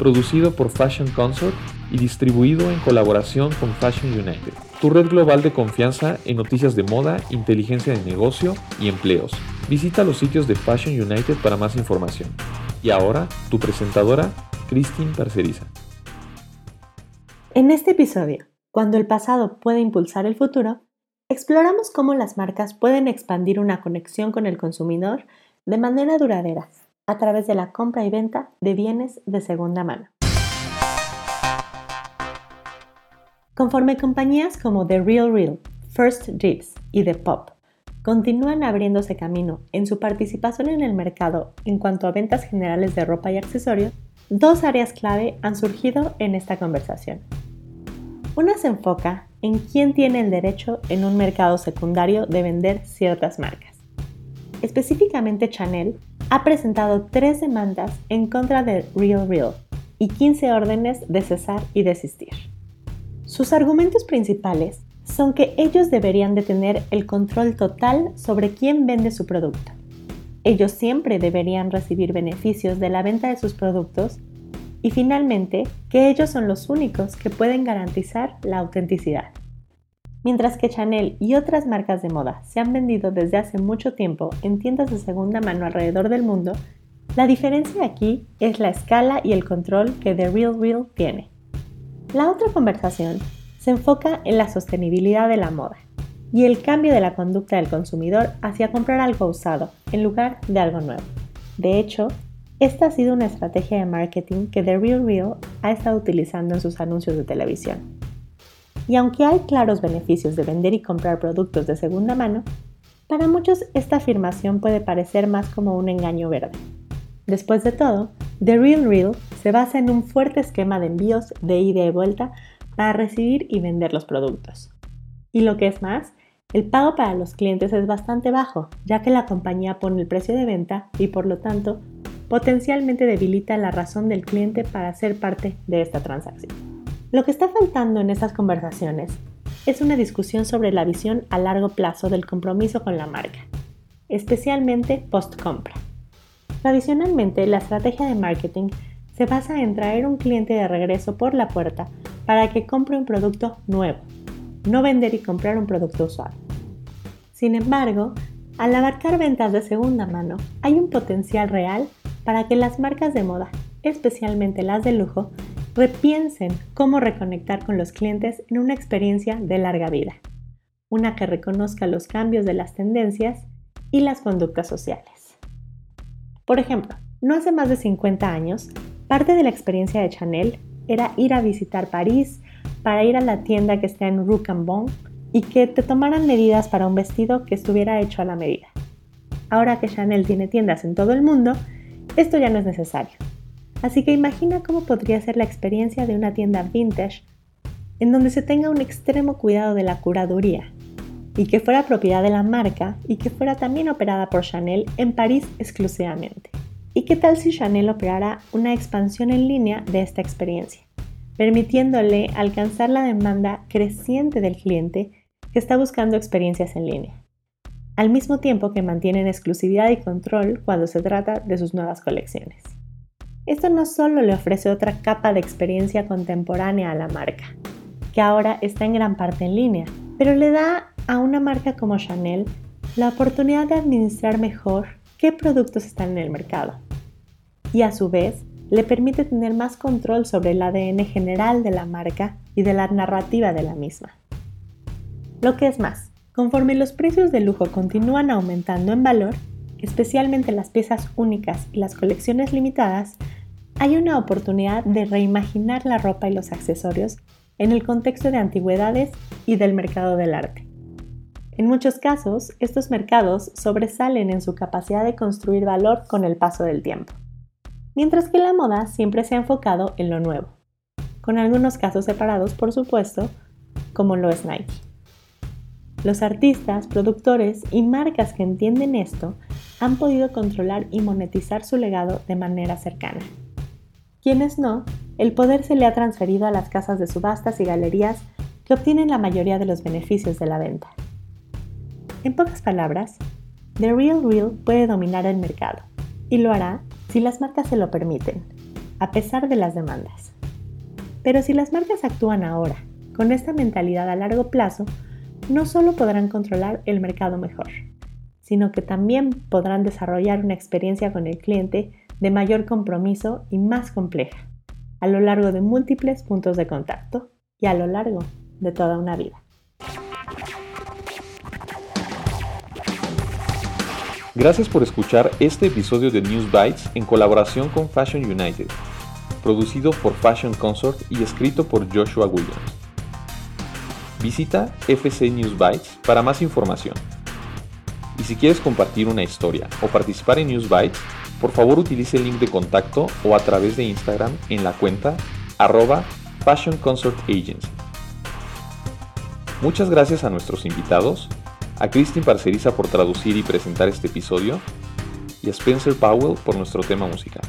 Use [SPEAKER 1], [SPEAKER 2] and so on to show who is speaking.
[SPEAKER 1] producido por Fashion Consort y distribuido en colaboración con Fashion United, tu red global de confianza en noticias de moda, inteligencia de negocio y empleos. Visita los sitios de Fashion United para más información. Y ahora, tu presentadora, Christine Parceriza.
[SPEAKER 2] En este episodio, cuando el pasado puede impulsar el futuro, exploramos cómo las marcas pueden expandir una conexión con el consumidor de manera duradera a través de la compra y venta de bienes de segunda mano. Conforme compañías como The Real Real, First Drips y The Pop continúan abriéndose camino en su participación en el mercado en cuanto a ventas generales de ropa y accesorios, dos áreas clave han surgido en esta conversación. Una se enfoca en quién tiene el derecho en un mercado secundario de vender ciertas marcas. Específicamente Chanel ha presentado tres demandas en contra de Real Real y 15 órdenes de cesar y desistir. Sus argumentos principales son que ellos deberían de tener el control total sobre quién vende su producto. Ellos siempre deberían recibir beneficios de la venta de sus productos y finalmente que ellos son los únicos que pueden garantizar la autenticidad. Mientras que Chanel y otras marcas de moda se han vendido desde hace mucho tiempo en tiendas de segunda mano alrededor del mundo, la diferencia aquí es la escala y el control que The Real Real tiene. La otra conversación se enfoca en la sostenibilidad de la moda y el cambio de la conducta del consumidor hacia comprar algo usado en lugar de algo nuevo. De hecho, esta ha sido una estrategia de marketing que The Real Real ha estado utilizando en sus anuncios de televisión. Y aunque hay claros beneficios de vender y comprar productos de segunda mano, para muchos esta afirmación puede parecer más como un engaño verde. Después de todo, The Real Real se basa en un fuerte esquema de envíos de ida y vuelta para recibir y vender los productos. Y lo que es más, el pago para los clientes es bastante bajo, ya que la compañía pone el precio de venta y por lo tanto potencialmente debilita la razón del cliente para ser parte de esta transacción. Lo que está faltando en estas conversaciones es una discusión sobre la visión a largo plazo del compromiso con la marca, especialmente post-compra. Tradicionalmente, la estrategia de marketing se basa en traer un cliente de regreso por la puerta para que compre un producto nuevo, no vender y comprar un producto usado. Sin embargo, al abarcar ventas de segunda mano, hay un potencial real para que las marcas de moda, especialmente las de lujo, repiensen cómo reconectar con los clientes en una experiencia de larga vida, una que reconozca los cambios de las tendencias y las conductas sociales. Por ejemplo, no hace más de 50 años, parte de la experiencia de Chanel era ir a visitar París para ir a la tienda que está en Rue Cambon y que te tomaran medidas para un vestido que estuviera hecho a la medida. Ahora que Chanel tiene tiendas en todo el mundo, esto ya no es necesario. Así que imagina cómo podría ser la experiencia de una tienda vintage en donde se tenga un extremo cuidado de la curaduría y que fuera propiedad de la marca y que fuera también operada por Chanel en París exclusivamente. ¿Y qué tal si Chanel operara una expansión en línea de esta experiencia, permitiéndole alcanzar la demanda creciente del cliente que está buscando experiencias en línea, al mismo tiempo que mantienen exclusividad y control cuando se trata de sus nuevas colecciones? Esto no solo le ofrece otra capa de experiencia contemporánea a la marca, que ahora está en gran parte en línea, pero le da a una marca como Chanel la oportunidad de administrar mejor qué productos están en el mercado. Y a su vez, le permite tener más control sobre el ADN general de la marca y de la narrativa de la misma. Lo que es más, conforme los precios de lujo continúan aumentando en valor, especialmente las piezas únicas y las colecciones limitadas, hay una oportunidad de reimaginar la ropa y los accesorios en el contexto de antigüedades y del mercado del arte. En muchos casos, estos mercados sobresalen en su capacidad de construir valor con el paso del tiempo, mientras que la moda siempre se ha enfocado en lo nuevo, con algunos casos separados, por supuesto, como lo es Nike. Los artistas, productores y marcas que entienden esto han podido controlar y monetizar su legado de manera cercana. Quienes no, el poder se le ha transferido a las casas de subastas y galerías que obtienen la mayoría de los beneficios de la venta. En pocas palabras, The Real Real puede dominar el mercado y lo hará si las marcas se lo permiten, a pesar de las demandas. Pero si las marcas actúan ahora, con esta mentalidad a largo plazo, no solo podrán controlar el mercado mejor, sino que también podrán desarrollar una experiencia con el cliente de mayor compromiso y más compleja, a lo largo de múltiples puntos de contacto y a lo largo de toda una vida.
[SPEAKER 1] Gracias por escuchar este episodio de News Bites en colaboración con Fashion United, producido por Fashion Consort y escrito por Joshua Williams. Visita FC News Bytes para más información. Y si quieres compartir una historia o participar en News Bytes, por favor utilice el link de contacto o a través de Instagram en la cuenta arroba Fashion Consort Agency. Muchas gracias a nuestros invitados a Christine Parceriza por traducir y presentar este episodio y a Spencer Powell por nuestro tema musical.